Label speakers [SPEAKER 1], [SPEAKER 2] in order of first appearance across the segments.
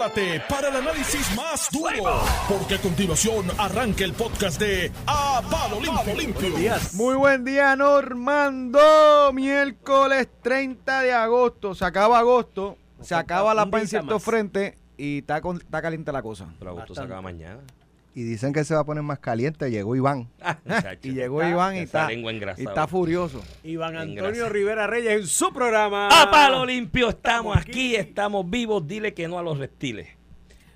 [SPEAKER 1] prepárate para el análisis más duro, porque a continuación arranca el podcast de A Palo Limpio.
[SPEAKER 2] Muy buen día, Normando. Miércoles 30 de agosto. Se acaba agosto. Se acaba la paz en cierto frente y está, con- está caliente la cosa.
[SPEAKER 3] Pero agosto se acaba mañana.
[SPEAKER 4] Y dicen que se va a poner más caliente. Llegó Iván.
[SPEAKER 3] Muchacho.
[SPEAKER 2] Y llegó Iván y está, y furioso.
[SPEAKER 5] Iván Antonio. Rivera Reyes en su programa.
[SPEAKER 3] A palo limpio estamos aquí, estamos vivos. Dile que no a los reptiles.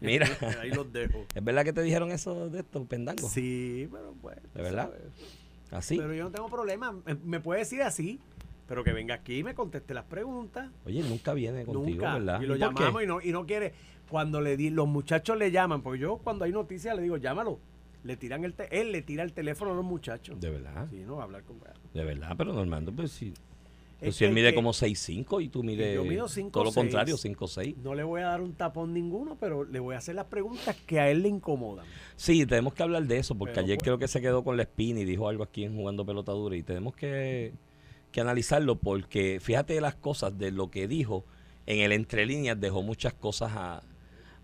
[SPEAKER 3] Mira,
[SPEAKER 5] Ahí los dejo.
[SPEAKER 3] ¿es verdad que te dijeron eso de estos pendangos?
[SPEAKER 5] Sí, pero pues.
[SPEAKER 3] ¿De verdad?
[SPEAKER 5] ¿sabes?
[SPEAKER 3] Así.
[SPEAKER 5] Pero yo no tengo problema. Me, puede decir así, pero que venga aquí y me conteste las preguntas.
[SPEAKER 3] Oye, nunca viene contigo,
[SPEAKER 5] Nunca.
[SPEAKER 3] ¿verdad?
[SPEAKER 5] Y lo llamamos y no, y no quiere. Cuando le di, los muchachos le llaman, porque yo cuando hay noticias le digo, llámalo. Le tiran el te- él le tira el teléfono a los muchachos.
[SPEAKER 3] De verdad,
[SPEAKER 5] Sí, no, hablar con
[SPEAKER 3] de verdad, pero Normando, pues sí. Pues
[SPEAKER 5] Es
[SPEAKER 3] si él mide
[SPEAKER 5] que-
[SPEAKER 3] como 6'5 y tú mides
[SPEAKER 5] yo mido
[SPEAKER 3] todo lo
[SPEAKER 5] 5'6".
[SPEAKER 3] contrario, 5'6.
[SPEAKER 5] No le voy a dar un tapón ninguno, pero le voy a hacer las preguntas que a él le incomodan.
[SPEAKER 3] Sí, tenemos que hablar de eso, porque
[SPEAKER 5] Pero,
[SPEAKER 3] ayer
[SPEAKER 5] pues-
[SPEAKER 3] creo que se quedó con la espina y dijo algo aquí en Jugando Pelota Dura y tenemos que, que analizarlo porque fíjate las cosas de lo que dijo en el entre líneas dejó muchas cosas a,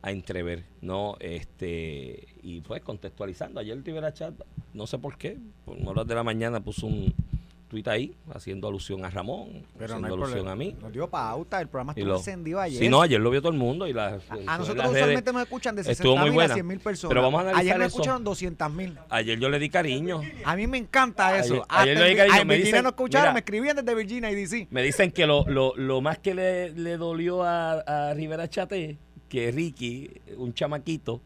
[SPEAKER 3] a entrever, ¿no? Este, y pues contextualizando, ayer el Rivera Chat, no sé por qué, por horas de la mañana puso un tuit ahí haciendo alusión a Ramón,
[SPEAKER 2] Pero no
[SPEAKER 3] haciendo
[SPEAKER 2] hay
[SPEAKER 3] alusión
[SPEAKER 2] problema.
[SPEAKER 3] a mí.
[SPEAKER 2] Nos dio pauta. El programa estuvo encendido ayer.
[SPEAKER 3] Sí, no, ayer lo vio todo el mundo y la,
[SPEAKER 2] a, nosotros
[SPEAKER 3] las
[SPEAKER 2] usualmente nos escuchan de
[SPEAKER 3] estuvo
[SPEAKER 2] 60
[SPEAKER 3] muy
[SPEAKER 2] mil a
[SPEAKER 3] buena.
[SPEAKER 2] 100 mil personas.
[SPEAKER 3] Pero vamos a
[SPEAKER 2] Ayer nos escucharon 200 mil.
[SPEAKER 3] Ayer yo le di cariño.
[SPEAKER 2] A mí me encanta eso.
[SPEAKER 3] Ayer- ayer
[SPEAKER 2] en
[SPEAKER 3] le di cariño,
[SPEAKER 2] ah, en
[SPEAKER 3] me
[SPEAKER 2] Virginia
[SPEAKER 3] dicen,
[SPEAKER 2] nos escucharon,
[SPEAKER 3] mira.
[SPEAKER 2] me escribían desde Virginia y DC.
[SPEAKER 3] Me dicen que lo, lo, lo más que le, le dolió a, a Rivera Chate, que Ricky, un chamaquito,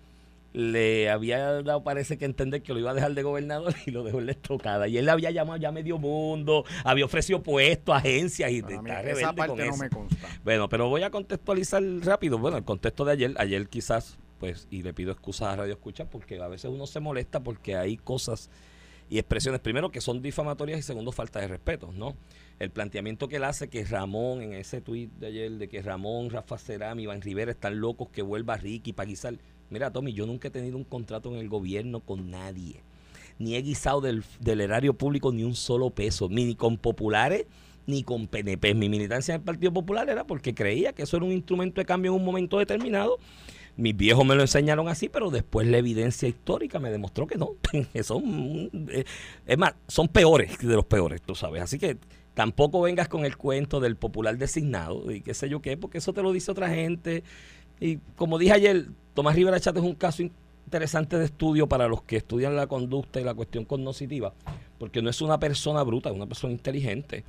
[SPEAKER 3] le había dado, parece que entender que lo iba a dejar de gobernador y lo dejó en la estocada. Y él le había llamado ya medio mundo, había ofrecido puestos, agencias y está
[SPEAKER 2] esa
[SPEAKER 3] con
[SPEAKER 2] parte no
[SPEAKER 3] eso.
[SPEAKER 2] me consta.
[SPEAKER 3] Bueno, pero voy a contextualizar rápido. Bueno, el contexto de ayer, ayer quizás, pues, y le pido excusas a Radio Escucha porque a veces uno se molesta porque hay cosas y expresiones, primero, que son difamatorias y segundo, falta de respeto, ¿no? El planteamiento que él hace que Ramón, en ese tuit de ayer, de que Ramón, Rafa Cerami, Iván Rivera están locos que vuelva Ricky para guisar. Mira, Tommy, yo nunca he tenido un contrato en el gobierno con nadie. Ni he guisado del, del erario público ni un solo peso, ni con populares ni con PNP. Mi militancia en el Partido Popular era porque creía que eso era un instrumento de cambio en un momento determinado. Mis viejos me lo enseñaron así, pero después la evidencia histórica me demostró que no. son, eh, es más, son peores de los peores, tú sabes. Así que tampoco vengas con el cuento del popular designado y qué sé yo qué, porque eso te lo dice otra gente. Y como dije ayer, Tomás Rivera Chat es un caso interesante de estudio para los que estudian la conducta y la cuestión cognoscitiva, porque no es una persona bruta, es una persona inteligente,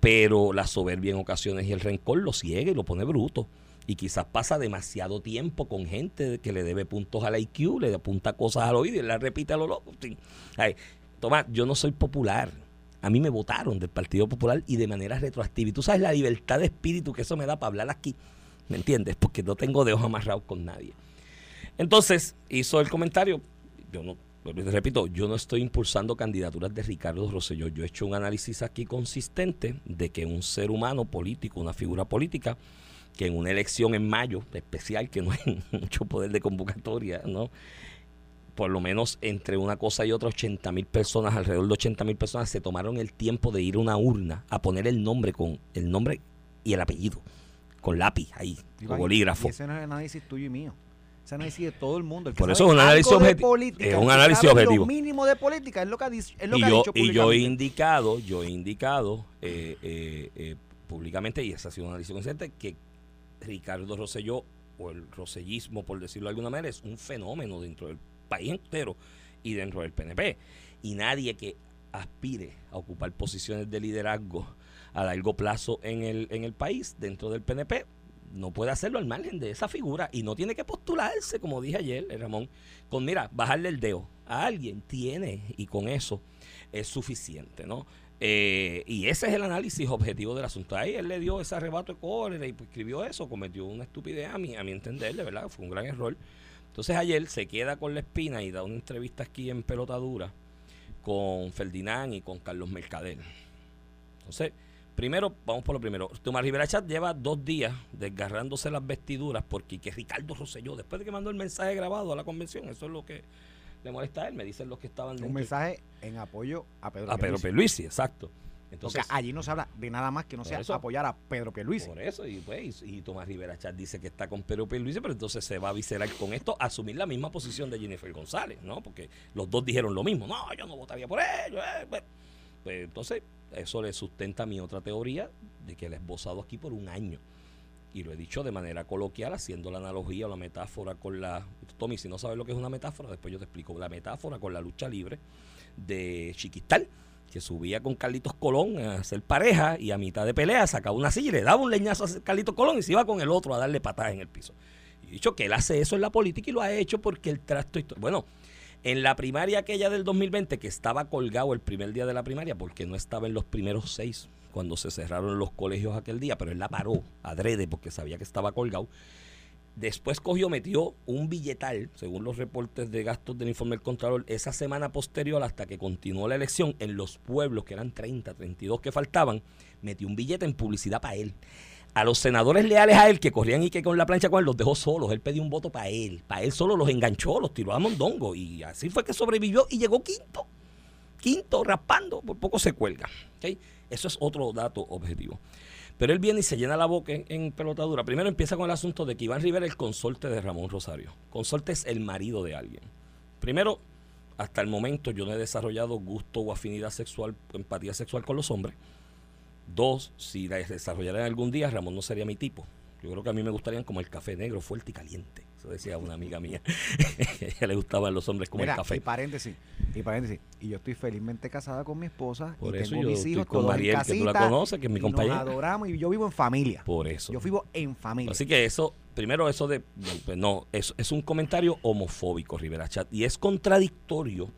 [SPEAKER 3] pero la soberbia en ocasiones y el rencor lo ciega y lo pone bruto. Y quizás pasa demasiado tiempo con gente que le debe puntos al IQ, le apunta cosas al oído y la repite a lo loco. Ay, Tomás, yo no soy popular. A mí me votaron del Partido Popular y de manera retroactiva. Y tú sabes la libertad de espíritu que eso me da para hablar aquí. ¿Me entiendes? Porque no tengo dedos amarrados con nadie. Entonces, hizo el comentario. Yo no, repito, yo no estoy impulsando candidaturas de Ricardo Rosselló. Yo he hecho un análisis aquí consistente de que un ser humano político, una figura política, que en una elección en mayo, especial, que no hay mucho poder de convocatoria, ¿no? Por lo menos entre una cosa y otra, 80 mil personas, alrededor de 80 mil personas, se tomaron el tiempo de ir a una urna a poner el nombre con el nombre y el apellido, con lápiz ahí, con
[SPEAKER 2] y
[SPEAKER 3] bolígrafo.
[SPEAKER 2] ese no es análisis tuyo y mío. Ese análisis de todo el mundo. El que
[SPEAKER 3] Por eso es un análisis objetivo.
[SPEAKER 2] política,
[SPEAKER 3] Es
[SPEAKER 2] el
[SPEAKER 3] un análisis objetivo.
[SPEAKER 2] Lo mínimo de política es lo que ha, es lo
[SPEAKER 3] y
[SPEAKER 2] que ha
[SPEAKER 3] yo,
[SPEAKER 2] dicho
[SPEAKER 3] y yo he indicado, yo he indicado eh, eh, eh, públicamente, y ese ha sido un análisis consciente, que Ricardo Rosselló, o el rosellismo, por decirlo de alguna manera, es un fenómeno dentro del país entero y dentro del PNP. Y nadie que aspire a ocupar posiciones de liderazgo a largo plazo en el, en el país, dentro del PNP, no puede hacerlo al margen de esa figura y no tiene que postularse, como dije ayer, eh, Ramón, con, mira, bajarle el dedo a alguien, tiene, y con eso es suficiente, ¿no? Eh, y ese es el análisis objetivo del asunto. Ahí él le dio ese arrebato de cólera y pues, escribió eso, cometió una estupidez a mi, a mi entender, de verdad, fue un gran error. Entonces ayer se queda con la espina y da una entrevista aquí en Pelotadura con Ferdinand y con Carlos Mercader. Entonces, primero, vamos por lo primero. Tomás Rivera Chat lleva dos días desgarrándose las vestiduras porque que Ricardo Rosselló, después de que mandó el mensaje grabado a la convención, eso es lo que le molesta a él, me dicen los que estaban
[SPEAKER 2] Un
[SPEAKER 3] dentro.
[SPEAKER 2] mensaje en apoyo a Pedro
[SPEAKER 3] A Pedro
[SPEAKER 2] Pierluisi.
[SPEAKER 3] Exacto. Entonces,
[SPEAKER 2] Porque allí no se habla de nada más que no sea
[SPEAKER 3] eso.
[SPEAKER 2] apoyar a Pedro Pierluisi.
[SPEAKER 3] Por eso, y pues, y, Tomás Rivera Chat dice que está con Pedro Pierluisi, pero entonces se va a viscerar con esto, asumir la misma posición de Jennifer González, ¿no? Porque los dos dijeron lo mismo, no, yo no votaría por ellos. eh, pues. Pues, entonces, eso le sustenta mi otra teoría de que él ha esbozado aquí por un año. Y lo he dicho de manera coloquial, haciendo la analogía o la metáfora con la... Tommy, si no sabes lo que es una metáfora, después yo te explico. La metáfora con la lucha libre de Chiquistal, que subía con Carlitos Colón a hacer pareja y a mitad de pelea sacaba una silla y le daba un leñazo a Carlitos Colón y se iba con el otro a darle patadas en el piso. Y he dicho que él hace eso en la política y lo ha hecho porque el trasto... Bueno, en la primaria aquella del 2020, que estaba colgado el primer día de la primaria, porque no estaba en los primeros seis cuando se cerraron los colegios aquel día, pero él la paró adrede porque sabía que estaba colgado. Después cogió, metió un billetal, según los reportes de gastos del informe del Contralor, esa semana posterior hasta que continuó la elección, en los pueblos, que eran 30, 32 que faltaban, metió un billete en publicidad para él. A los senadores leales a él, que corrían y que con la plancha con los dejó solos. Él pidió un voto para él. Para él solo los enganchó, los tiró a Mondongo. Y así fue que sobrevivió y llegó quinto. Quinto, raspando, por poco se cuelga. ¿ok? Eso es otro dato objetivo. Pero él viene y se llena la boca en, pelotadura. Primero empieza con el asunto de que Iván Rivera es el consorte de Ramón Rosario. Consorte es el marido de alguien. Primero, hasta el momento yo no he desarrollado gusto o afinidad sexual, empatía sexual con los hombres. Dos, si la desarrollara algún día, Ramón no sería mi tipo. Yo creo que a mí me gustarían como el café negro, fuerte y caliente. Eso decía una amiga mía. ella le gustaban los hombres como
[SPEAKER 2] Mira,
[SPEAKER 3] el café.
[SPEAKER 2] y paréntesis, y paréntesis. Y yo estoy felizmente casada con mi esposa
[SPEAKER 3] Por
[SPEAKER 2] y
[SPEAKER 3] eso
[SPEAKER 2] tengo
[SPEAKER 3] yo
[SPEAKER 2] mis
[SPEAKER 3] estoy
[SPEAKER 2] hijos
[SPEAKER 3] con Mariel, que tú la conoces, que es mi compañera.
[SPEAKER 2] Nos adoramos y yo vivo en familia.
[SPEAKER 3] Por eso.
[SPEAKER 2] Yo vivo en familia.
[SPEAKER 3] Así que eso, primero eso de, pues no, es, es un comentario homofóbico, Rivera Chat, y es contradictorio,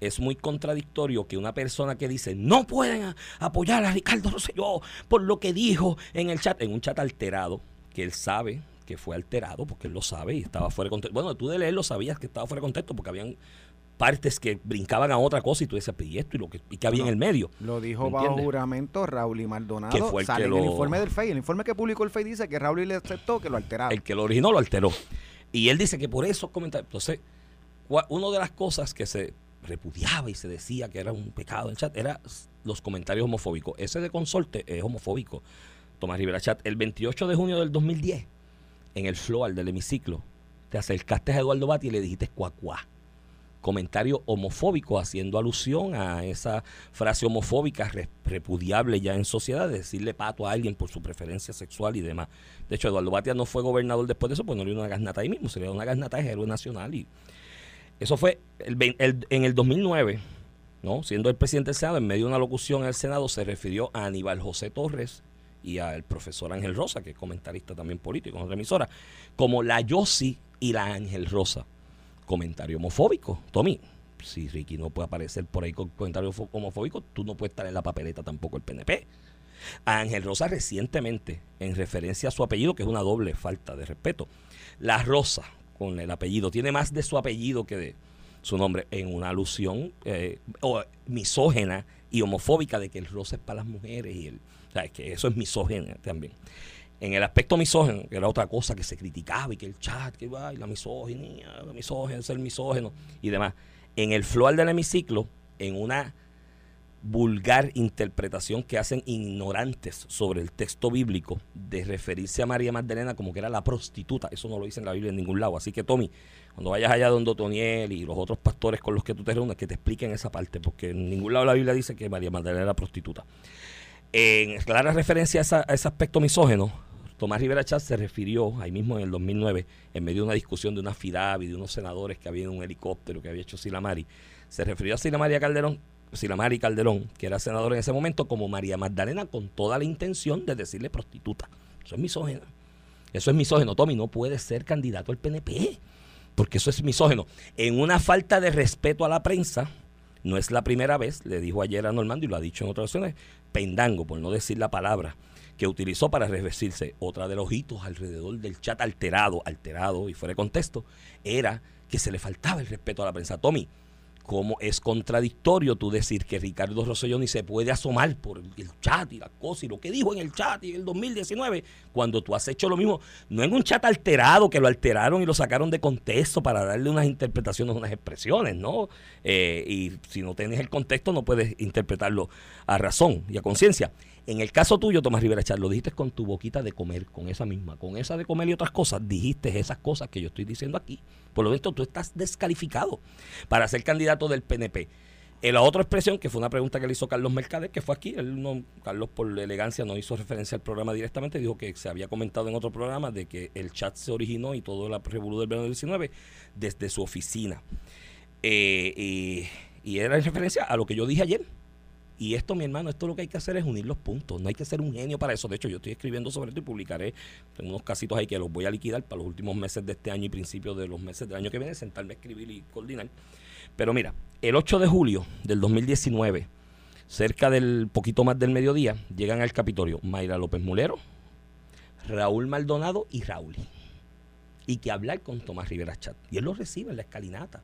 [SPEAKER 3] es muy contradictorio que una persona que dice no pueden a- apoyar a Ricardo Rosselló por lo que dijo en el chat, en un chat alterado, que él sabe que fue alterado, porque él lo sabe y estaba fuera de contexto. Bueno, tú de leerlo sabías que estaba fuera de contexto porque habían partes que brincaban a otra cosa y tú decías, "Pero, ¿y esto y lo que, y que había en el medio.
[SPEAKER 2] Lo dijo
[SPEAKER 3] ¿Me
[SPEAKER 2] bajo juramento Raúl y Maldonado.
[SPEAKER 3] Que fue el
[SPEAKER 2] Sale
[SPEAKER 3] que
[SPEAKER 2] en el
[SPEAKER 3] lo-
[SPEAKER 2] informe del FEI. El informe que publicó el FEI dice que Raúl le aceptó que lo alteraron.
[SPEAKER 3] El que lo originó lo alteró. Y él dice que por esos comentarios. Entonces, una de las cosas que se repudiaba y se decía que era un pecado en chat era los comentarios homofóbicos. Ese de consorte es homofóbico. Tomás Rivera Chat, el 28 de junio del 2010, en el floor del hemiciclo, te acercaste a Eduardo Bati y le dijiste cuacuá. Comentario homofóbico haciendo alusión a esa frase homofóbica re- repudiable ya en sociedad, de decirle pato a alguien por su preferencia sexual y demás. De hecho, Eduardo Batia no fue gobernador después de eso, pues no le dio una gasnata ahí mismo, se le dio una gasnata de héroe nacional. Y eso fue en el 2009, ¿no? siendo el presidente del Senado, en medio de una locución en el Senado, se refirió a Aníbal José Torres y al profesor Ángel Rosa, que es comentarista también político en otra emisora, como la Yossi y la Ángel Rosa. Comentario homofóbico. Tommy, si Ricky no puede aparecer por ahí con comentarios homofóbicos, tú no puedes estar en la papeleta tampoco el PNP. A Ángel Rosa recientemente, en referencia a su apellido, que es una doble falta de respeto. La Rosa, con el apellido, tiene más de su apellido que de su nombre, en una alusión eh, misógena y homofóbica de que el rosa es para las mujeres y el, o sea, que eso es misógena también. En el aspecto misógeno, que era otra cosa que se criticaba y que el chat, que ay, la misoginia, la misoginia, ser misógeno y demás. En el floor del hemiciclo, en una vulgar interpretación que hacen ignorantes sobre el texto bíblico de referirse a María Magdalena como que era la prostituta. Eso no lo dice en la Biblia en ningún lado. Así que, Tommy, cuando vayas allá donde Toniel y los otros pastores con los que tú te reúnes, que te expliquen esa parte, porque en ningún lado la Biblia dice que María Magdalena era prostituta. En clara referencia a, ese aspecto misógeno, Tomás Rivera Chat se refirió ahí mismo en el 2009, en medio de una discusión de una FIDAB y de unos senadores que había en un helicóptero que había hecho Silamari, se refirió a Silamaria Calderón, Silamari Calderón, que era senador en ese momento, como María Magdalena, con toda la intención de decirle prostituta. Eso es misógeno. Eso es misógeno. Tommy no puede ser candidato al PNP, porque eso es misógeno. En una falta de respeto a la prensa, no es la primera vez, le dijo ayer a Normando y lo ha dicho en otras ocasiones, pendango, por no decir la palabra, que utilizó para revestirse. Otra de los hitos alrededor del chat alterado, alterado y fuera de contexto, era que se le faltaba el respeto a la prensa. Tommy, cómo es contradictorio tú decir que Ricardo Rosselló ni se puede asomar por el chat y las cosas y lo que dijo en el chat y en el 2019, cuando tú has hecho lo mismo, no en un chat alterado, que lo alteraron y lo sacaron de contexto para darle unas interpretaciones, unas expresiones, ¿no? Eh, y si no tienes el contexto no puedes interpretarlo a razón y a conciencia. En el caso tuyo, Tomás Rivera Char, lo dijiste con tu boquita de comer, con esa misma, con esa de comer y otras cosas, dijiste esas cosas que yo estoy diciendo aquí. Por lo tanto, tú estás descalificado para ser candidato del PNP. En la otra expresión, que fue una pregunta que le hizo Carlos Mercader, que fue aquí, él no, Carlos por elegancia no hizo referencia al programa directamente, dijo que se había comentado en otro programa de que el chat se originó y todo la revolución del verano 19 desde su oficina. Eh, y, y era en referencia a lo que yo dije ayer, y esto, mi hermano, esto lo que hay que hacer es unir los puntos. No hay que ser un genio para eso. De hecho, yo estoy escribiendo sobre esto y publicaré. Tengo unos casitos ahí que los voy a liquidar para los últimos meses de este año y principios de los meses del año que viene, sentarme a escribir y coordinar. Pero mira, el 8 de julio del 2019, cerca del poquito más del mediodía, llegan al Capitolio Mayra López Mulero, Raúl Maldonado y Raúl. Y que hablar con Tomás Rivera Chat. Y él lo recibe en la escalinata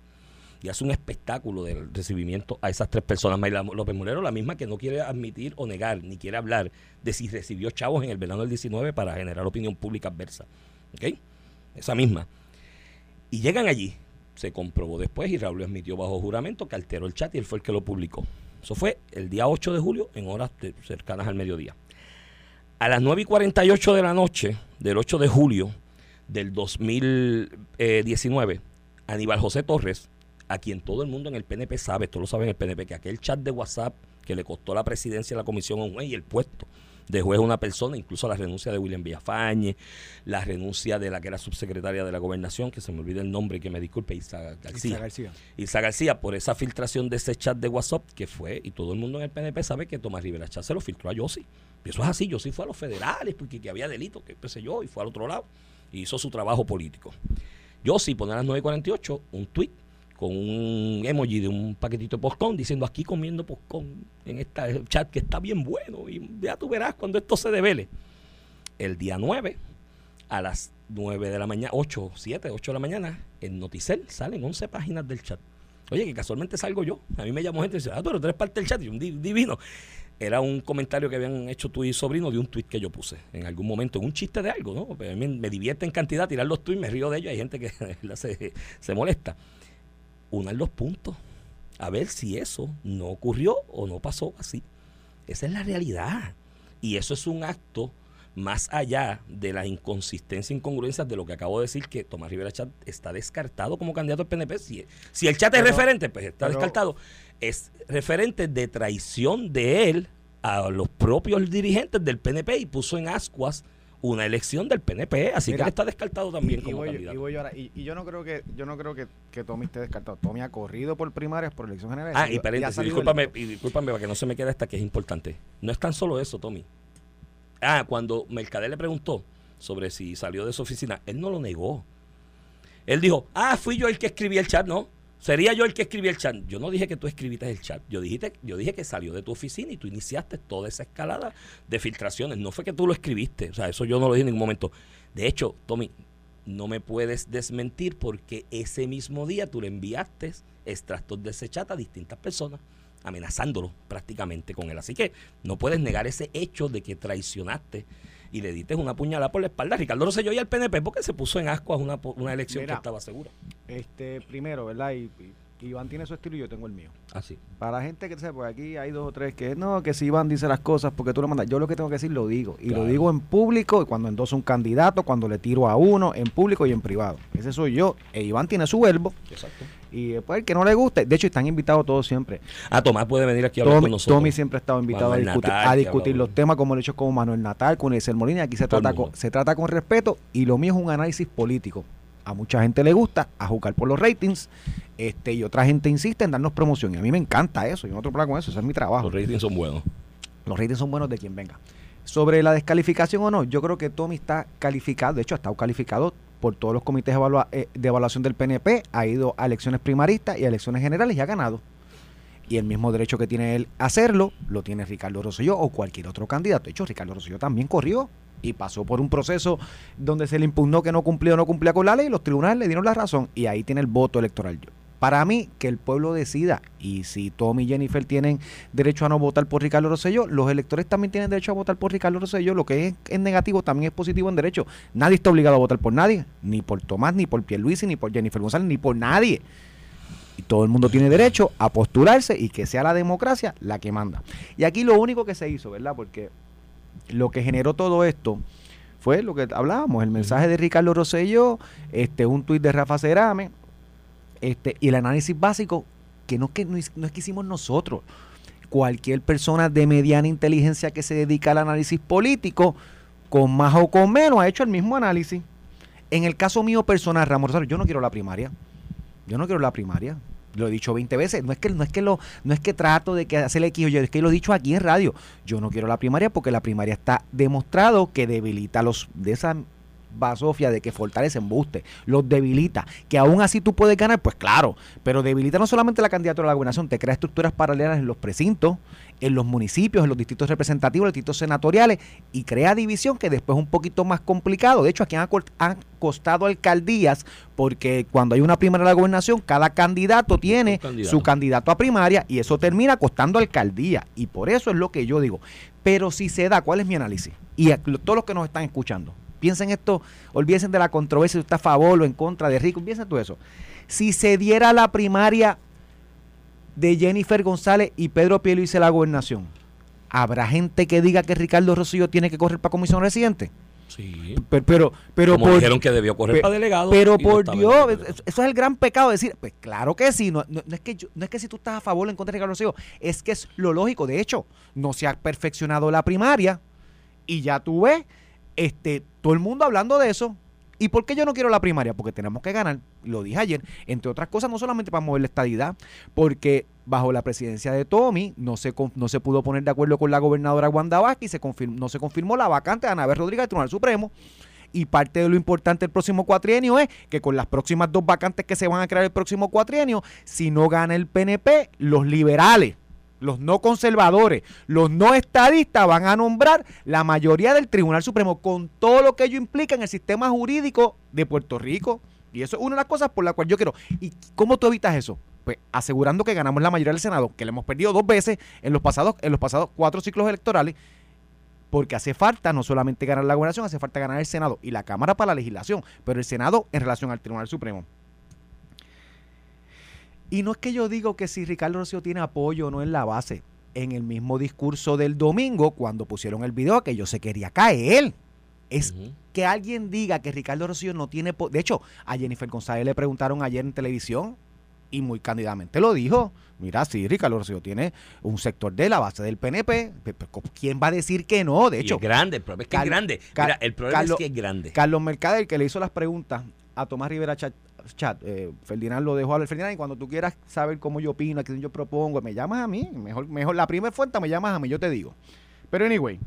[SPEAKER 3] y hace un espectáculo del recibimiento a esas tres personas. Mayra López Mulero, la misma que no quiere admitir o negar, ni quiere hablar de si recibió chavos en el verano del 19 para generar opinión pública adversa. ¿Ok? Esa misma. Y llegan allí, se comprobó después y Raúl admitió bajo juramento que alteró el chat y él fue el que lo publicó. Eso fue el día 8 de julio en horas cercanas al mediodía. A las 9 y 48 de la noche del 8 de julio del 2019, Aníbal José Torres a quien todo el mundo en el PNP sabe, todos lo saben en el PNP, que aquel chat de WhatsApp que le costó la presidencia de la comisión a un juez y el puesto de juez a una persona, incluso la renuncia de William Villafañe, la renuncia de la que era subsecretaria de la gobernación, que se me olvida el nombre, que me disculpe, Isa García. Isa García. Isa García, por esa filtración de ese chat de WhatsApp que fue, y todo el mundo en el PNP sabe que Tomás Rivera Chat se lo filtró a Yossi. Y eso es así, Yossi fue a los federales, porque que había delito, que sé yo, y fue al otro lado, y hizo su trabajo político. Yossi pone a las 9.48 un tweet con un emoji de un paquetito de postcón diciendo aquí comiendo postcón en este chat que está bien bueno y ya tú verás cuando esto se devele. El día 9 a las 9 de la mañana, 8, 7, 8 de la mañana, en Noticel salen 11 páginas del chat. Oye, que casualmente salgo yo. A mí me llamó gente y dice, ah, pero tú eres parte del chat. Y un divino. Era un comentario que habían hecho tú y sobrino de un tweet que yo puse en algún momento, en un chiste de algo, ¿no? a mí me divierte en cantidad tirar los tweets, me río de ellos. Hay gente que se molesta unan los puntos a ver si eso no ocurrió o no pasó así. Esa es la realidad. Y eso es un acto más allá de las inconsistencias e incongruencias de lo que acabo de decir, que Tomás Rivera Chat está descartado como candidato al PNP. Si, si el chat es referente, pues está descartado. Es referente de traición de él a los propios dirigentes del PNP y puso en ascuas una elección del PNP, así que él está descartado también como candidato.
[SPEAKER 2] Y, yo no creo que yo no creo que, que Tommy esté descartado. Tommy ha corrido por primarias, por elección general.
[SPEAKER 3] Ah, y, paréntesis, discúlpame, y discúlpame para que no se me quede hasta que es importante. No es tan solo eso, Tommy. Ah, cuando Mercader le preguntó sobre si salió de su oficina, él no lo negó. Él dijo, ah, fui yo el que escribí el chat, no. Sería yo el que escribí el chat. Yo no dije que tú escribiste el chat. Yo, dijiste, yo dije que salió de tu oficina y tú iniciaste toda esa escalada de filtraciones. No fue que tú lo escribiste. O sea, eso yo no lo dije en ningún momento. De hecho, Tommy, no me puedes desmentir porque ese mismo día tú le enviaste extractos de ese chat a distintas personas, amenazándolo prácticamente con él. Así que no puedes negar ese hecho de que traicionaste y le diste una puñalada por la espalda. Ricardo Rosselló y al PNP porque se puso en asco a una, una elección que estaba segura.
[SPEAKER 2] Este, primero, ¿verdad? Y, Iván tiene su estilo y yo tengo el mío.
[SPEAKER 3] Así.
[SPEAKER 2] Ah, Para gente que sepa, pues aquí hay dos o tres que no, que si Iván dice las cosas porque tú lo mandas. Yo lo que tengo que decir lo digo. Y lo digo en público, cuando endoso un candidato, cuando le tiro a uno, en público y en privado. Ese soy yo. E Iván tiene su verbo.
[SPEAKER 3] Exacto.
[SPEAKER 2] Y después el que no le guste, de hecho están invitados todos siempre.
[SPEAKER 3] Ah, Tomás puede venir aquí a hablar con nosotros.
[SPEAKER 2] Tommy siempre ha estado invitado a discutir, a discutir los temas como lo he hecho con Manuel Natal, con Eliezer Molina. Aquí se trata, con, se trata con respeto y lo mío es un análisis político. A mucha gente le gusta a jugar por los ratings este y otra gente insiste en darnos promoción. Y a mí me encanta eso. Yo no otro problema con eso. Ese es mi trabajo.
[SPEAKER 3] Los ratings son buenos.
[SPEAKER 2] Los ratings son buenos de quien venga. Sobre la descalificación o no, yo creo que Tommy está calificado, de hecho ha estado calificado por todos los comités eh, de, evaluación del PNP, ha ido a elecciones primaristas y a elecciones generales y ha ganado. Y el mismo derecho que tiene él a hacerlo, lo tiene Ricardo Rosselló o cualquier otro candidato. De hecho, Ricardo Rosselló también corrió y pasó por un proceso donde se le impugnó que no cumplía o no cumplía con la ley y los tribunales le dieron la razón y ahí tiene el voto electoral. Para mí, que el pueblo decida. Y si Tommy y Jennifer tienen derecho a no votar por Ricardo Rosselló, los electores también tienen derecho a votar por Ricardo Rosselló. Lo que es, negativo también es positivo en derecho. Nadie está obligado a votar por nadie. Ni por Tomás, ni por Pierluisi, ni por Jennifer González, ni por nadie. Y todo el mundo tiene derecho a postularse y que sea la democracia la que manda. Y aquí lo único que se hizo, ¿verdad? Porque lo que generó todo esto fue lo que hablábamos, el mensaje de Ricardo Rosselló, este, un tuit de Rafa Cerame, este, y el análisis básico, que no, que no es que hicimos nosotros. Cualquier persona de mediana inteligencia que se dedica al análisis político, con más o con menos, ha hecho el mismo análisis. En el caso mío personal, Ramón Rosario, yo no quiero la primaria. Yo no quiero la primaria. Lo he dicho 20 veces. No es que no es que lo no es que trato de que hacerle X o Y, es que lo he dicho aquí en radio. Yo no quiero la primaria porque la primaria está demostrado que debilita a los de esa basofia de que fortalece embuste, los debilita, que aún así tú puedes ganar, pues claro, pero debilita no solamente la candidatura a la gobernación, te crea estructuras paralelas en los precintos, en los municipios, en los distritos representativos, en los distritos senatoriales y crea división que después es un poquito más complicado. De hecho, aquí han, costado alcaldías porque cuando hay una primaria a la gobernación, cada candidato tiene
[SPEAKER 3] candidato.
[SPEAKER 2] su candidato a primaria y eso termina costando alcaldía. Y por eso es lo que yo digo. Pero si se da, ¿cuál es mi análisis? Y a- todos los que nos están escuchando, piensen esto, olvídense de la controversia, si usted está a favor o en contra de Rico, piensen todo eso. Si se diera la primaria de Jennifer González y Pedro Pierluisi a la gobernación, ¿habrá gente que diga que Ricardo Rosselló tiene que correr para comisión residente?
[SPEAKER 3] Sí.
[SPEAKER 2] Pero, pero, pero
[SPEAKER 3] Como
[SPEAKER 2] por-
[SPEAKER 3] dijeron que debió correr para delegado.
[SPEAKER 2] pero
[SPEAKER 3] no
[SPEAKER 2] por Dios, eso es el gran pecado decir, pues claro que sí, no, no- no es que yo- no es que si tú estás a favor o en contra de Ricardo Rosselló, es que es lo lógico, de hecho, no se ha perfeccionado la primaria y ya tú ves este todo el mundo hablando de eso. ¿Y por qué yo no quiero la primaria? Porque tenemos que ganar, lo dije ayer, entre otras cosas, no solamente para mover la estadidad, porque bajo la presidencia de Tommy no se, no se pudo poner de acuerdo con la gobernadora Wanda Vázquez y se no se confirmó la vacante de Anabel Rodríguez del Tribunal Supremo. Y parte de lo importante del próximo cuatrienio es que con las próximas dos vacantes que se van a crear el próximo cuatrienio, si no gana el PNP, los liberales, los no conservadores, los no estadistas van a nombrar la mayoría del Tribunal Supremo con todo lo que ello implica en el sistema jurídico de Puerto Rico. Y eso es una de las cosas por la cual yo quiero. ¿Y cómo tú evitas eso? Pues asegurando que ganamos la mayoría del Senado, que le hemos perdido dos veces en los pasados, en los pasados cuatro ciclos electorales, porque hace falta no solamente ganar la gobernación, hace falta ganar el Senado y la Cámara para la legislación, pero el Senado en relación al Tribunal Supremo. Y no es que yo digo que si Ricardo Rosselló tiene apoyo o no en la base. En el mismo discurso del domingo, cuando pusieron el video, que yo se quería caer. Es que alguien diga que Ricardo Rosselló no tiene... De hecho, a Jennifer González le preguntaron ayer en televisión y muy cándidamente lo dijo. Mira, sí, Ricardo Rosselló tiene un sector de la base del PNP. ¿Quién va a decir que no? De
[SPEAKER 3] Y
[SPEAKER 2] hecho,
[SPEAKER 3] es grande, el problema es que
[SPEAKER 2] Carlos-
[SPEAKER 3] es grande. Mira, el problema
[SPEAKER 2] Carlos-
[SPEAKER 3] es que es grande.
[SPEAKER 2] Carlos Mercader, que le hizo las preguntas a Tomás Rivera Chat, chat eh, Ferdinand lo dejó hablar. Ferdinand, y cuando tú quieras saber cómo yo opino, a quién yo propongo, me llamas a mí. Mejor, mejor la primera fuente me llamas a mí, yo te digo. Pero anyway,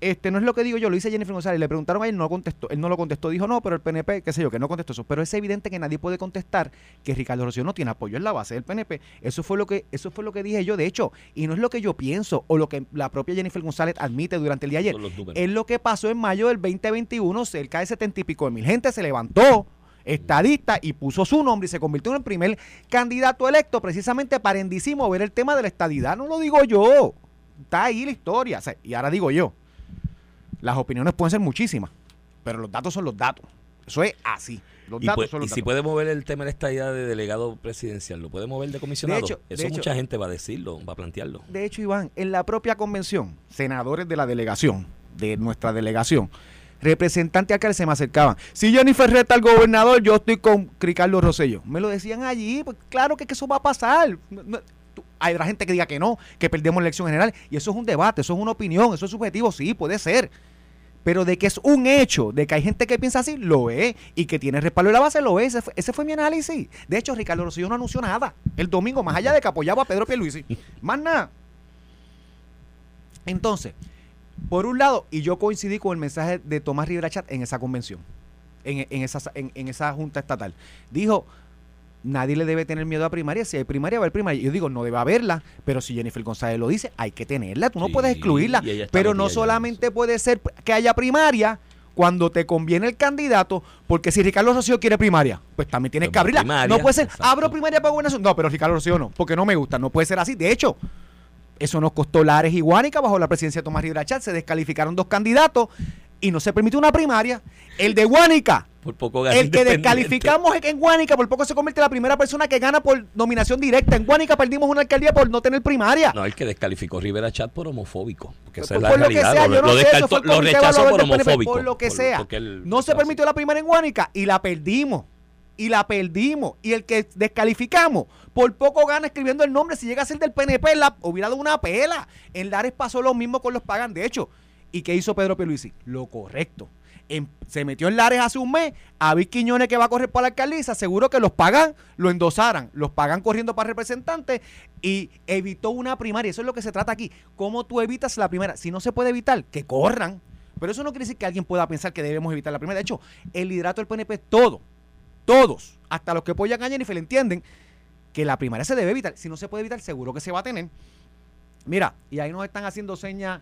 [SPEAKER 2] este no es lo que digo yo, lo hice Jennifer González. Le preguntaron a él, no contestó. Él no lo contestó, dijo no, pero el PNP, qué sé yo, que no contestó eso. Pero es evidente que nadie puede contestar que Ricardo Rosselló no tiene apoyo en la base del PNP. Eso fue lo que, eso fue lo que dije yo, de hecho, y no es lo que yo pienso, o lo que la propia Jennifer González admite durante el día de ayer. Es lo que pasó en mayo del 2021, cerca de setenta y pico de mil gente se levantó estadista y puso su nombre y se convirtió en el primer candidato electo precisamente para en mover el tema de la estadidad. No lo digo yo, está ahí la historia. O sea, y ahora digo yo, las opiniones pueden ser muchísimas, pero los datos son los datos. Eso es así. Los
[SPEAKER 3] Y,
[SPEAKER 2] datos
[SPEAKER 3] pues-
[SPEAKER 2] son
[SPEAKER 3] y
[SPEAKER 2] los
[SPEAKER 3] si
[SPEAKER 2] datos.
[SPEAKER 3] puede mover el tema de la estadía de delegado presidencial, ¿lo puede mover de comisionado?
[SPEAKER 2] hecho- de
[SPEAKER 3] Eso
[SPEAKER 2] hecho-
[SPEAKER 3] mucha gente va a decirlo, va a plantearlo.
[SPEAKER 2] De hecho, Iván, en la propia convención, senadores de la delegación, de nuestra delegación, representantes acá se me acercaban. Si Jennifer reta al gobernador, yo estoy con Ricardo Rosselló. Me lo decían allí, pues claro que, que eso va a pasar. Otra gente que diga que no, que perdemos la elección general. Y eso es un debate, eso es una opinión, eso es subjetivo, sí, puede ser. Pero de que es un hecho, de que hay gente que piensa así, lo es. Y que tiene respaldo en la base, lo es. Ese fue, mi análisis. De hecho, Ricardo Rosselló no anunció nada el domingo, más allá de que apoyaba a Pedro Pierluisi. Más nada. Entonces, por un lado, y yo coincidí con el mensaje de Tomás Rivera Chat en esa convención, en, en esa, en esa junta estatal. Dijo, nadie le debe tener miedo a primaria. Si hay primaria, va a haber primaria. Yo digo, no debe haberla, pero si Jennifer González lo dice, hay que tenerla. Tú no
[SPEAKER 3] Sí,
[SPEAKER 2] puedes excluirla. Pero no solamente puede ser que haya primaria cuando te conviene el candidato, porque si Ricardo Rocío quiere primaria, pues también tienes
[SPEAKER 3] Pues
[SPEAKER 2] que abrirla.
[SPEAKER 3] primaria,
[SPEAKER 2] no puede ser,
[SPEAKER 3] exacto.
[SPEAKER 2] abro primaria para gobernación. No, pero Ricardo Rocío no, porque no me gusta, no puede ser así. De hecho, eso nos costó Lares y Guánica bajo la presidencia de Tomás Rivera Chat, se descalificaron dos candidatos y no se permitió una primaria. El de Guánica,
[SPEAKER 3] Por poco gana
[SPEAKER 2] el que descalificamos en Guánica por poco se convierte en la primera persona que gana por nominación directa. En Guánica perdimos una alcaldía por no tener primaria.
[SPEAKER 3] No, el que descalificó Rivera Chat por homofóbico. Porque esa
[SPEAKER 2] Por,
[SPEAKER 3] es la realidad.
[SPEAKER 2] sea,
[SPEAKER 3] lo,
[SPEAKER 2] no
[SPEAKER 3] lo
[SPEAKER 2] sé,
[SPEAKER 3] descartó- lo rechazó por homofóbico.
[SPEAKER 2] Por lo que
[SPEAKER 3] por-
[SPEAKER 2] sea. no se permitió la primaria en Guánica y la perdimos. Y la perdimos. Y el que descalificamos, por poco gana escribiendo el nombre. Si llega a ser del PNP, la, hubiera dado una pela. En Lares pasó lo mismo con los pagan. De hecho, ¿y qué hizo Pedro Pierluisi? Lo correcto. Se metió en Lares hace un mes, a Vic Quiñones que va a correr para la alcaldía, y se aseguró que los pagan, lo endosaran, los pagan corriendo para representantes y evitó una primaria. Eso es lo que se trata aquí. ¿Cómo tú evitas la primera? Si no se puede evitar, que corran. Pero eso no quiere decir que alguien pueda pensar que debemos evitar la primera. De hecho, el liderato del PNP, todo, todos, hasta los que apoyan a Jennifer, entienden que la primaria se debe evitar. Si no se puede evitar, seguro que se va a tener. Mira, y ahí nos están haciendo señas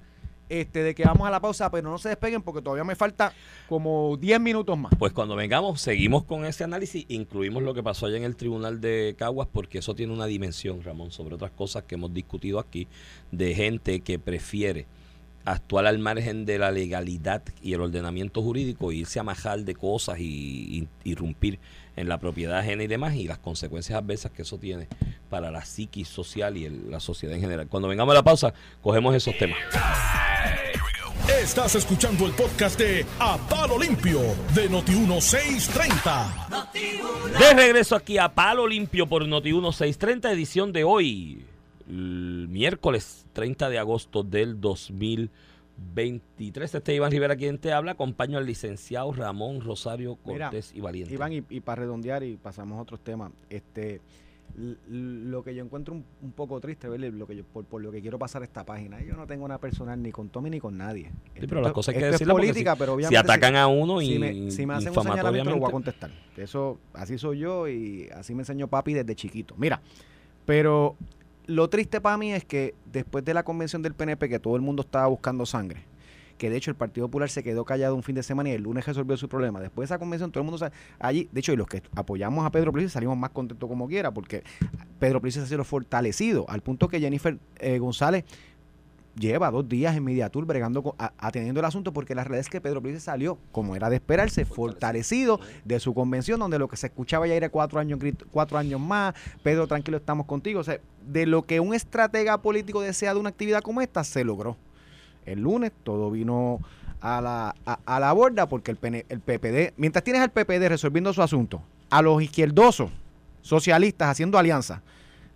[SPEAKER 2] este, de que vamos a la pausa, pero no se despeguen porque todavía me falta como 10 minutos más.
[SPEAKER 3] Pues cuando vengamos, seguimos con ese análisis, incluimos lo que pasó allá en el Tribunal de Caguas, porque eso tiene una dimensión, Ramón, sobre otras cosas que hemos discutido aquí, de gente que prefiere actuar al margen de la legalidad y el ordenamiento jurídico, e irse a majar de cosas y, y irrumpir en la propiedad ajena y demás, y las consecuencias adversas que eso tiene para la psiquis social y el- la sociedad en general. Cuando vengamos a la pausa, cogemos esos temas.
[SPEAKER 1] Estás escuchando el podcast de A Palo Limpio de Noti1630.
[SPEAKER 3] De regreso aquí a Palo Limpio por Noti 1630, edición de hoy, el miércoles 30 de agosto del 2023. Este es Iván Rivera quien te habla. Acompaño al licenciado Ramón Rosario
[SPEAKER 2] Mira,
[SPEAKER 3] Cortés y Valiente.
[SPEAKER 2] Iván, y, y para redondear y pasamos a otros temas, este, lo que yo encuentro un, un poco triste, ¿verdad? Lo que yo, por, por lo que quiero pasar esta página, yo no tengo una personal ni con Tommy ni con nadie.
[SPEAKER 3] Sí, pero las cosas que
[SPEAKER 2] es política,
[SPEAKER 3] si-
[SPEAKER 2] pero
[SPEAKER 3] si
[SPEAKER 2] obviamente
[SPEAKER 3] atacan a uno y
[SPEAKER 2] si me, si me hacen un señalamiento lo voy a contestar. Eso, así soy yo y así me enseñó papi desde chiquito. Mira, pero lo triste para mí es que después de la convención del PNP, que todo el mundo estaba buscando sangre, que de hecho el Partido Popular se quedó callado un fin de semana y el lunes resolvió su problema. Después de esa convención, todo el mundo sale allí. De hecho, y los que apoyamos a Pedro Pérez salimos más contentos como quiera, porque Pedro Pérez ha sido fortalecido, al punto que Jennifer eh, González lleva dos días en Mediatur bregando, atendiendo el asunto, porque la realidad es que Pedro Pérez salió, como era de esperarse, fortalecido de su convención, donde lo que se escuchaba ya era cuatro años, cuatro años más, Pedro, tranquilo, estamos contigo. O sea, de lo que un estratega político desea de una actividad como esta, se logró. El lunes todo vino a la, a, la borda porque el, PN el PPD, mientras tienes al PPD resolviendo su asunto, a los izquierdosos, socialistas haciendo alianza,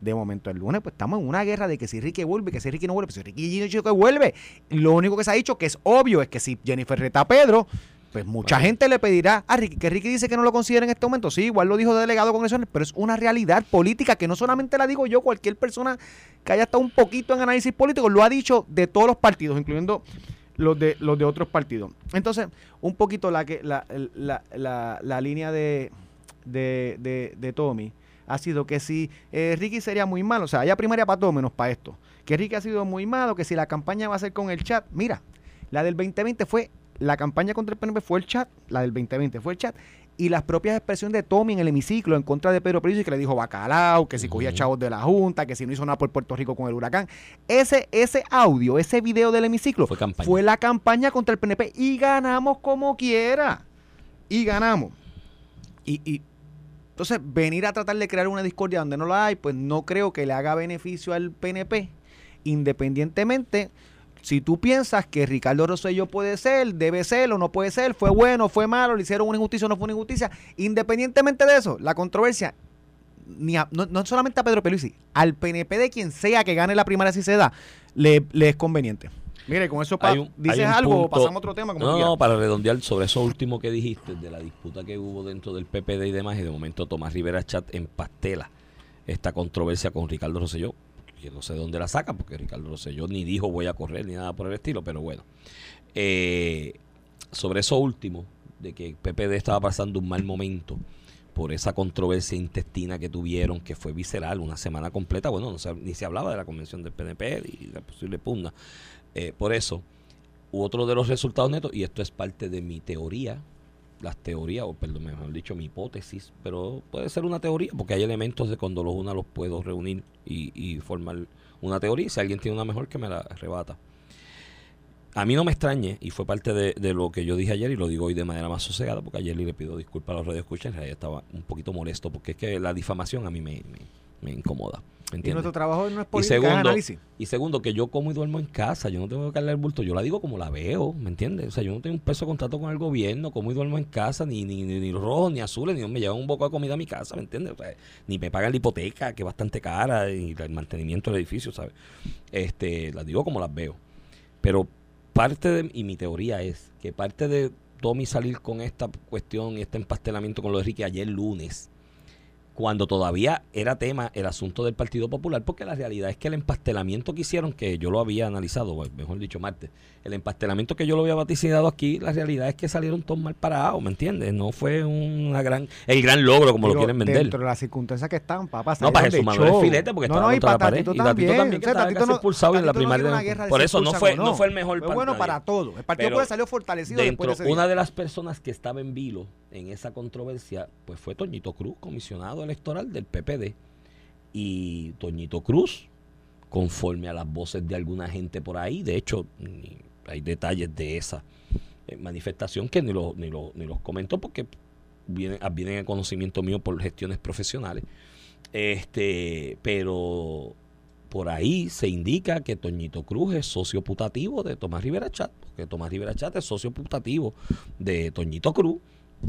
[SPEAKER 2] de momento el lunes, pues estamos en una guerra de que si Ricky vuelve, que si Ricky no vuelve, pues si Ricky que vuelve. Lo único que se ha dicho que es obvio es que si Jennifer reta a Pedro, pues mucha
[SPEAKER 3] Bueno.
[SPEAKER 2] gente le pedirá a Ricky, que Ricky dice que no lo considera en este momento. Sí, igual lo dijo delegado congresional, pero es una realidad política que no solamente la digo yo, cualquier persona que haya estado un poquito en análisis político lo ha dicho de todos los partidos, incluyendo los de los de otros partidos. Entonces, un poquito la que la, la, la, la línea de, de, de, de Tommy ha sido que si eh, Ricky sería muy malo, o sea, haya primaria para todo menos para esto, que Ricky ha sido muy malo, que si la campaña va a ser con el chat, mira, la del 2020 fue, la campaña contra el PNP fue el chat, la del 2020 fue el chat, y las propias expresiones de Tommy en el hemiciclo en contra de Pedro Pérez que le dijo bacalao, que si cogía chavos de la Junta, que si no hizo nada por Puerto Rico con el huracán. Ese, ese audio, ese video del hemiciclo
[SPEAKER 3] Fue campaña.
[SPEAKER 2] fue la campaña contra el PNP y ganamos como quiera. Y ganamos. Y, y entonces venir a tratar de crear una discordia donde no la hay, pues no creo que le haga beneficio al PNP, independientemente si tú piensas que Ricardo Rosselló puede ser, debe ser o no puede ser, fue bueno, fue malo, le hicieron una injusticia o no fue una injusticia, independientemente de eso, la controversia, ni a- no, solamente a Pedro Pelusi, al PNP de quien sea que gane la primaria si se da, le, le es conveniente. Mire, con eso pa-
[SPEAKER 3] un-
[SPEAKER 2] dices algo o pasamos a otro tema como
[SPEAKER 3] No, no, para redondear sobre eso último que dijiste, de la disputa que hubo dentro del PPD y demás, y de momento Tomás Rivera Chat empastela esta controversia con Ricardo Rosselló. Yo no sé de dónde la saca, porque Ricardo Rosselló ni dijo voy a correr ni nada por el estilo, pero bueno. Eh, sobre eso último, de que el PPD estaba pasando un mal momento por esa controversia intestina que tuvieron, que fue visceral, una semana completa, bueno, no se- ni se hablaba de la convención del PNP y la posible pugna. Eh, por eso, otro de los resultados netos, y esto es parte de mi teoría, las teorías, o perdón, mejor dicho, mi hipótesis, pero puede ser una teoría, porque hay elementos de cuando los una los puedo reunir y, y formar una teoría, si alguien tiene una mejor que me la rebata. A mí no me extrañe, y fue parte de, de lo que yo dije ayer, y lo digo hoy de manera más sosegada, porque ayer le pido disculpas a los radioescuchas, en realidad estaba un poquito molesto, porque es que la difamación a mí me, me, me incomoda. ¿me
[SPEAKER 2] Y
[SPEAKER 3] entiendes?
[SPEAKER 2] nuestro trabajo no es
[SPEAKER 3] Y
[SPEAKER 2] política, es
[SPEAKER 3] segundo,
[SPEAKER 2] análisis.
[SPEAKER 3] y segundo, que yo como y duermo en casa, yo no tengo que cargar el bulto, yo la digo como la veo, ¿me entiendes? O sea, yo no tengo un peso de contrato con el gobierno, como y duermo en casa, ni, ni, ni, ni rojos, ni azules, ni me llevan un poco de comida a mi casa, ¿me entiendes? O sea, ni me pagan la hipoteca, que es bastante cara, y el mantenimiento del edificio, ¿sabes? Este, las digo como las veo. Pero parte de, y mi teoría es que parte de Tommy salir con esta cuestión, este empastelamiento con lo de Ricky ayer lunes, cuando todavía era tema el asunto del Partido Popular, porque la realidad es que el empastelamiento que hicieron, que yo lo había analizado, mejor dicho, martes, el empastelamiento que yo lo había vaticinado aquí, la realidad es que salieron todos mal parados, ¿me entiendes? No fue una gran, el gran logro como lo quieren vender.
[SPEAKER 2] Dentro de las circunstancias que están, papá.
[SPEAKER 3] No, para Jesús Manuel. Filete, porque
[SPEAKER 2] no,
[SPEAKER 3] estaba
[SPEAKER 2] no,
[SPEAKER 3] contra la pared.
[SPEAKER 2] Tatito
[SPEAKER 3] Y Tatito
[SPEAKER 2] también.
[SPEAKER 3] también, que
[SPEAKER 2] O sea,
[SPEAKER 3] estaba casi
[SPEAKER 2] no-
[SPEAKER 3] expulsado en la primaria. Por eso no fue, no fue el mejor
[SPEAKER 2] Fue bueno para todo. El Partido Popular salió fortalecido después
[SPEAKER 3] Dentro,
[SPEAKER 2] de ese día.
[SPEAKER 3] una de las personas que estaba en vilo en esa controversia, pues fue Toñito Cruz, comisionado electoral del PPD. Y Toñito Cruz, conforme a las voces de alguna gente por ahí, de hecho, hay detalles de esa eh, manifestación que ni, lo- ni, lo- ni los comento porque vienen, ah, vienen a conocimiento mío por gestiones profesionales. Este, pero por ahí se indica que Toñito Cruz es socio putativo de Tomás Rivera Chat, porque Tomás Rivera Chat es socio putativo de Toñito Cruz,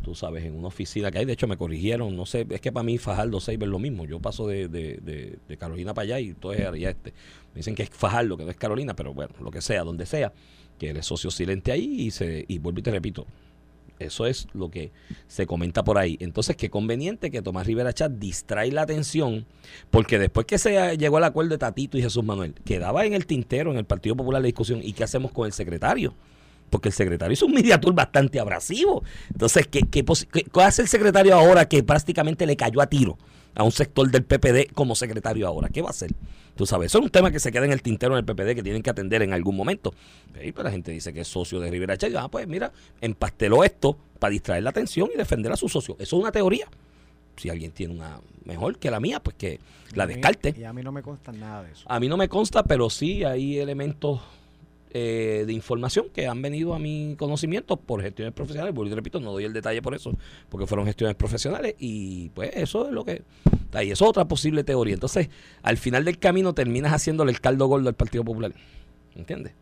[SPEAKER 3] tú sabes, en una oficina que hay, de hecho me corrigieron, no sé, es que para mí Fajardo Seiber es lo mismo, yo paso de, Carolina para allá y todo es área este. Me dicen que es Fajardo, que no es Carolina, pero bueno, lo que sea, donde sea, que él es socio silente ahí y se y vuelvo y te repito, eso es lo que se comenta por ahí. Entonces, qué conveniente que Tomás Rivera Chat distrae la atención, porque después que se llegó al acuerdo de Tatito y Jesús Manuel, quedaba en el tintero en el Partido Popular la discusión, ¿y qué hacemos con el secretario? Porque el secretario hizo un media tour bastante abrasivo. Entonces, ¿qué, qué, qué- qué hace el secretario ahora que prácticamente le cayó a tiro a un sector del PPD como secretario ahora? ¿Qué va a hacer? Tú sabes, eso es un tema que se queda en el tintero en el PPD que tienen que atender en algún momento. Sí, pero la gente dice que es socio de Rivera Chat. Ah, pues mira, empasteló esto para distraer la atención y defender a su socio. Eso es una teoría. Si alguien tiene una mejor que la mía, pues que la
[SPEAKER 2] Y
[SPEAKER 3] descarte.
[SPEAKER 2] Y a mí no me consta nada de eso.
[SPEAKER 3] A mí no me consta, pero sí hay elementos eh, de información que han venido a mi conocimiento por gestiones profesionales. Y repito, no doy el detalle por eso, porque fueron gestiones profesionales y pues eso es lo que... Ahí es otra posible teoría. Entonces, al final del camino terminas haciéndole el caldo gordo al Partido Popular. ¿Entiendes?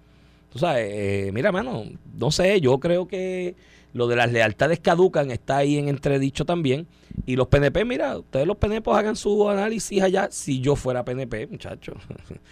[SPEAKER 3] Tú sabes, eh, mira, mano, no sé, yo creo que lo de las lealtades caducan está ahí en entredicho también. Y los PNP, mira, ustedes los PNP hagan su análisis allá. Si yo fuera PNP, muchacho,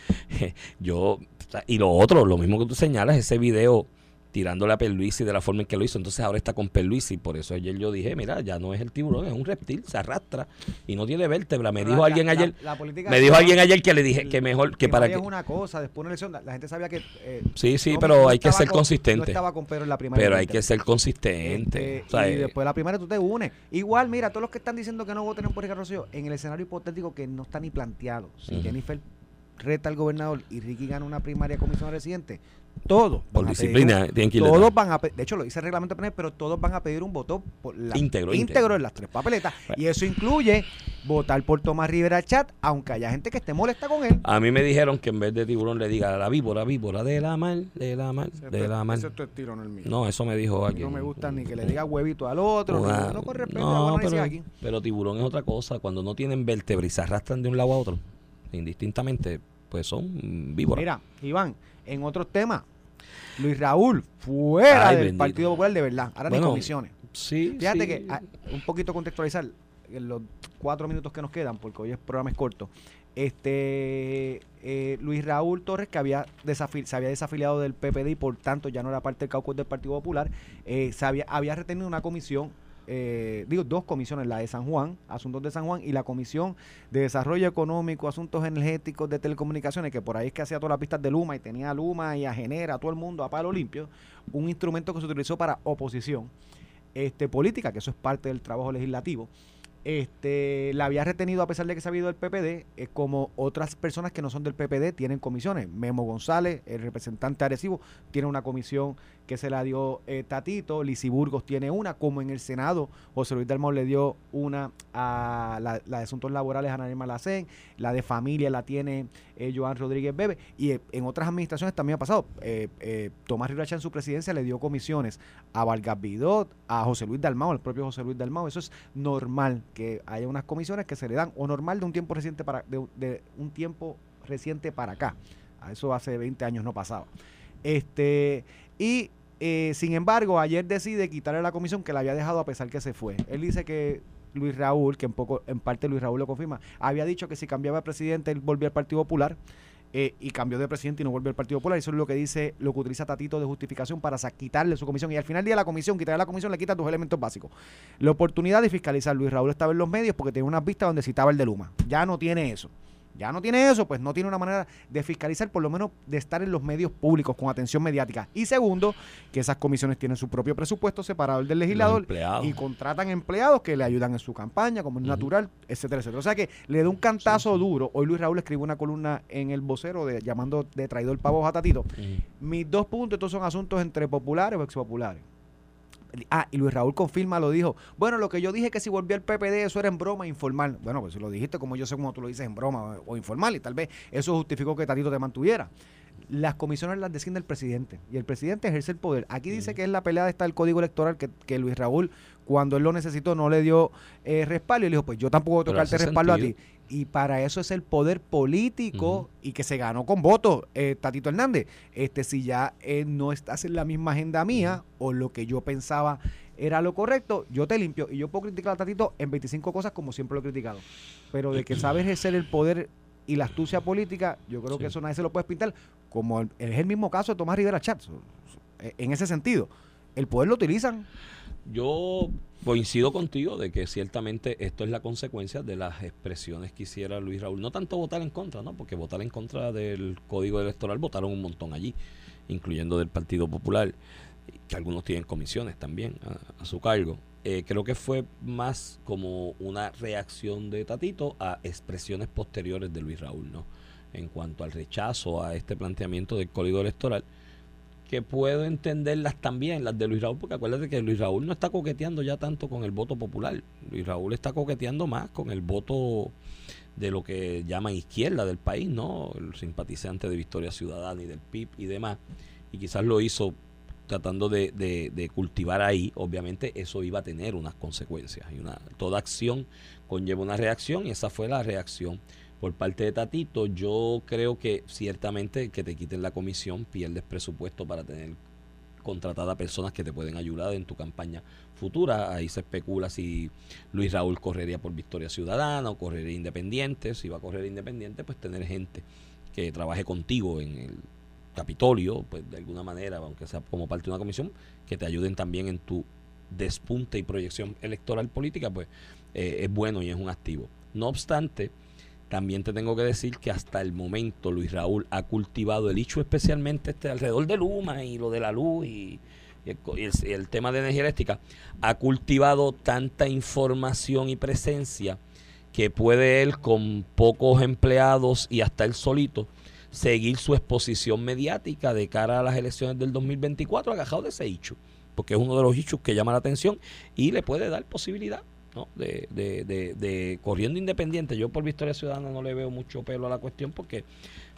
[SPEAKER 3] yo, sea, y lo otro, lo mismo que tú señalas, ese video tirándole a Perluisi de la forma en que lo hizo. Entonces ahora está con Perluisi. Por eso ayer yo dije, mira, ya no es el tiburón, es un reptil, se arrastra y no tiene vértebra. Me dijo alguien
[SPEAKER 2] la-
[SPEAKER 3] ayer,
[SPEAKER 2] la
[SPEAKER 3] me dijo alguien ayer que le dije que mejor, que para
[SPEAKER 2] que
[SPEAKER 3] que...
[SPEAKER 2] es una cosa, después de una elección, la, gente sabía que... eh,
[SPEAKER 3] Sí, sí, pero
[SPEAKER 2] no
[SPEAKER 3] hay que ser
[SPEAKER 2] con- No
[SPEAKER 3] consistente.
[SPEAKER 2] estaba con Pedro en la primaria.
[SPEAKER 3] Pero hay que
[SPEAKER 2] 20.
[SPEAKER 3] ser consistente.
[SPEAKER 2] Este,
[SPEAKER 3] O sea,
[SPEAKER 2] y
[SPEAKER 3] eh,
[SPEAKER 2] después de la primera tú te unes. Igual, mira, todos los que están diciendo que no voten por Ricardo Rosselló, en el escenario hipotético que no está ni planteado, si
[SPEAKER 3] Ujú.
[SPEAKER 2] Jennifer reta al gobernador y Ricky gana una primaria comisión residente, todos
[SPEAKER 3] por
[SPEAKER 2] a pedir
[SPEAKER 3] disciplina tienen que ir
[SPEAKER 2] todos van a pe- de hecho lo dice el reglamento PNP, pero todos van a pedir un voto por la-
[SPEAKER 3] Íntegro,
[SPEAKER 2] en las tres papeletas
[SPEAKER 3] Bueno.
[SPEAKER 2] y eso incluye votar por Tomás Rivera Chat aunque haya gente que esté molesta con él
[SPEAKER 3] A mí me dijeron que en vez de tiburón le diga a la víbora, víbora de la mar, de la mar, de la mar.
[SPEAKER 2] Ese es tu estilo, no el mío.
[SPEAKER 3] No, eso me dijo
[SPEAKER 2] A
[SPEAKER 3] alguien.
[SPEAKER 2] no me gusta ni que le diga huevito al otro,
[SPEAKER 3] Una-
[SPEAKER 2] ni- no con respeto,
[SPEAKER 3] no,
[SPEAKER 2] hago análisis
[SPEAKER 3] pero,
[SPEAKER 2] aquí.
[SPEAKER 3] pero tiburón es otra cosa. Cuando no tienen vértebra y se arrastran de un lado a otro, indistintamente, pues son víboras.
[SPEAKER 2] Mira, Iván, en otros temas, Luis Raúl fuera
[SPEAKER 3] Ay,
[SPEAKER 2] del
[SPEAKER 3] bendito.
[SPEAKER 2] Partido Popular de verdad, ahora ni
[SPEAKER 3] Bueno,
[SPEAKER 2] comisiones.
[SPEAKER 3] Sí,
[SPEAKER 2] Fíjate
[SPEAKER 3] sí.
[SPEAKER 2] que, un poquito contextualizar, en los cuatro minutos que nos quedan, porque hoy el programa es corto, este eh, Luis Raúl Torres, que había se había desafiliado del PPD y por tanto ya no era parte del caucus del Partido Popular, eh, se había, había retenido una comisión, eh, digo, dos comisiones, la de San Juan, Asuntos de San Juan, y la Comisión de Desarrollo Económico, Asuntos Energéticos de Telecomunicaciones, que por ahí es que hacía todas las pistas de Luma y tenía Luma y a Genera, a todo el mundo a palo limpio, un instrumento que se utilizó para oposición este, política, que eso es parte del trabajo legislativo. Este, la había retenido a pesar de que se había ido del PPD, eh, como otras personas que no son del PPD tienen comisiones. Memo González, el representante Arecibo, tiene una comisión que se la dio eh, Tatito, Lisi Burgos tiene una, como en el Senado, José Luis Dalmau le dio una a la, de Asuntos Laborales a Ana Malacén, la de Familia la tiene eh, Joan Rodríguez Bebe, y eh, en otras administraciones también ha pasado. Eh, Tomás Rivera en su presidencia le dio comisiones a Vargas Vidot, a José Luis Dalmau, al propio José Luis Dalmau. Eso es normal que haya unas comisiones que se le dan, o normal de un tiempo reciente para, de, un tiempo reciente para acá. A eso hace 20 años no pasaba. Este, y eh, sin embargo, ayer decide quitarle la comisión que la había dejado a pesar que se fue. Él dice que Luis Raúl, que en poco, en parte Luis Raúl lo confirma, había dicho que si cambiaba de presidente, él volvía al Partido Popular. Eh, y cambió de presidente y no volvió al Partido Popular. Eso es lo que dice, lo que utiliza Tatito de justificación para quitarle su comisión. Y al final del día la comisión, quitarle la comisión, le quita dos elementos básicos. La oportunidad de fiscalizar. Luis Raúl estaba en los medios porque tenía unas vistas donde citaba el de Luma. Ya no tiene eso. Ya no tiene eso, pues no tiene una manera de fiscalizar, por lo menos de estar en los medios públicos con atención mediática. Y segundo, que esas comisiones tienen su propio presupuesto separado del legislador y contratan empleados que le ayudan en su campaña, como es natural, etcétera, etcétera. O sea que le da un cantazo duro. Hoy Luis Raúl escribió una columna en el vocero de, llamando de traidor pavo a Tatito. Mis dos puntos, estos son asuntos entre populares o expopulares. Ah, y Luis Raúl confirma, lo dijo. Bueno, lo que yo dije que si volvía al PPD, eso era en broma informal. Bueno, pues si lo dijiste como yo sé como tú lo dices en broma o, o informal, y tal vez eso justificó que Tatito te mantuviera. Las comisiones las designa el presidente y el presidente ejerce el poder. Aquí dice que es la pelea de está el código electoral que, que Luis Raúl, cuando él lo necesitó, no le dio eh, respaldo y le dijo, pues yo tampoco voy a tocarte respaldo a ti. Y para eso es el poder político y que se ganó con votos, eh, Tatito Hernández. Este, si ya eh, no estás en la misma agenda mía o lo que yo pensaba era lo correcto, yo te limpio. Y yo puedo criticar a Tatito en 25 cosas como siempre lo he criticado. Pero de que sabe ejercer el poder y la astucia política, yo creo
[SPEAKER 3] Sí.
[SPEAKER 2] que eso nadie se lo puede pintar. Como el- es el mismo caso de Tomás Rivera Chatz. En ese sentido, el poder lo utilizan.
[SPEAKER 3] Yo coincido contigo de que ciertamente esto es la consecuencia de las expresiones que hiciera Luis Raúl. No tanto votar en contra, ¿no? Porque votar en contra del código electoral votaron un montón allí, incluyendo del Partido Popular, que algunos tienen comisiones también a, su cargo. Eh, creo que fue más como una reacción de Tatito a expresiones posteriores de Luis Raúl, ¿no? En cuanto al rechazo a este planteamiento del código electoral que puedo entenderlas también, las de Luis Raúl, porque acuérdate que Luis Raúl no está coqueteando ya tanto con el voto popular. Luis Raúl está coqueteando más con el voto de lo que llaman izquierda del país, ¿no? El simpatizante de Victoria Ciudadana y del PIB y demás. Y quizás lo hizo tratando de, de- de cultivar ahí. Obviamente eso iba a tener unas consecuencias. Y una, toda acción conlleva una reacción y esa fue la reacción por parte de Tatito, yo creo que ciertamente que te quiten la comisión, pierdes presupuesto para tener contratada personas que te pueden ayudar en tu campaña futura. Ahí se especula si Luis Raúl correría por Victoria Ciudadana o correría independiente. Si va a correr independiente, pues tener gente que trabaje contigo en el Capitolio, pues de alguna manera, aunque sea como parte de una comisión, que te ayuden también en tu despunte y proyección electoral política, pues eh, es bueno y es un activo. No obstante, también te tengo que decir que hasta el momento Luis Raúl ha cultivado el hecho especialmente este alrededor de Luma y lo de la luz y, el tema de energía eléctrica, ha cultivado tanta información y presencia que puede él con pocos empleados y hasta él solito seguir su exposición mediática de cara a las elecciones del 2024 agajado de ese hecho, porque es uno de los hechos que llama la atención y le puede dar posibilidad ¿no? de, de, de, de corriendo independiente. Yo por Victoria Ciudadana no le veo mucho pelo a la cuestión porque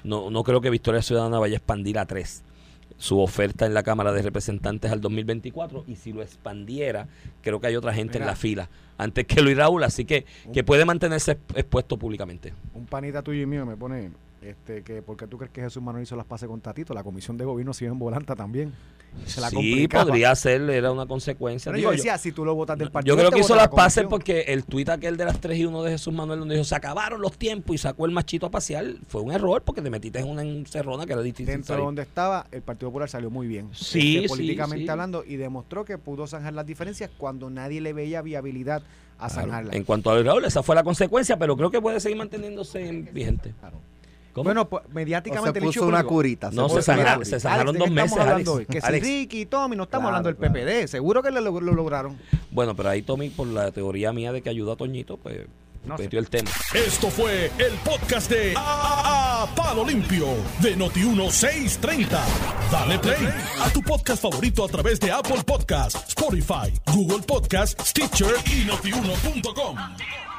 [SPEAKER 3] no, no creo que Victoria Ciudadana vaya a expandir a tres su oferta en la Cámara de Representantes al 2024 y si lo expandiera, creo que hay otra gente en la fila antes que Luis Raúl, así que, que puede mantenerse exp- expuesto públicamente.
[SPEAKER 2] Un panita tuyo y mío me pone este que porque tú crees que Jesús Manuel hizo las pases con Tatito, la comisión de gobierno sigue en volanta también. Se la
[SPEAKER 3] sí,
[SPEAKER 2] complicaba.
[SPEAKER 3] podría ser, era una consecuencia.
[SPEAKER 2] Pero
[SPEAKER 3] Digo,
[SPEAKER 2] yo decía, si tú lo votas del partido.
[SPEAKER 3] Yo creo que hizo
[SPEAKER 2] vota la
[SPEAKER 3] las pases porque el tuit aquel de las 3 y 1 de Jesús Manuel donde dijo se acabaron los tiempos y sacó el machito a pasear fue un error porque te metiste en una encerrona que era difícil
[SPEAKER 2] Dentro de donde estaba, el Partido Popular salió muy bien.
[SPEAKER 3] Sí,
[SPEAKER 2] este,
[SPEAKER 3] sí,
[SPEAKER 2] políticamente
[SPEAKER 3] sí.
[SPEAKER 2] hablando, y demostró que pudo zanjar las diferencias cuando nadie le veía viabilidad a
[SPEAKER 3] Claro.
[SPEAKER 2] zanjarlas.
[SPEAKER 3] En cuanto a Raúl, esa fue la consecuencia, pero creo que puede seguir manteniéndose en- vigente.
[SPEAKER 2] Claro.
[SPEAKER 3] ¿Cómo?
[SPEAKER 2] Bueno, pues
[SPEAKER 4] O se
[SPEAKER 2] mediáticamente
[SPEAKER 4] puso una curita.
[SPEAKER 3] No, se
[SPEAKER 4] curita.
[SPEAKER 3] se zanjaron
[SPEAKER 2] Alex, ¿de
[SPEAKER 3] dos meses,
[SPEAKER 2] hablando
[SPEAKER 3] Alex.
[SPEAKER 2] hoy? Que si
[SPEAKER 3] Alex.
[SPEAKER 2] Ricky y Tommy, no estamos
[SPEAKER 4] Claro,
[SPEAKER 2] hablando del
[SPEAKER 4] claro.
[SPEAKER 2] PPD. Seguro que lo, lo lograron.
[SPEAKER 3] Bueno, pero ahí Tommy, por la teoría mía de que ayudó a Toñito, pues
[SPEAKER 2] No sé.
[SPEAKER 3] metió el tema.
[SPEAKER 1] Esto fue el podcast de A, A- Palo Limpio de Noti1630. Dale play a tu podcast favorito a través de Apple Podcasts, Spotify, Google Podcasts, Stitcher y notiuno.com.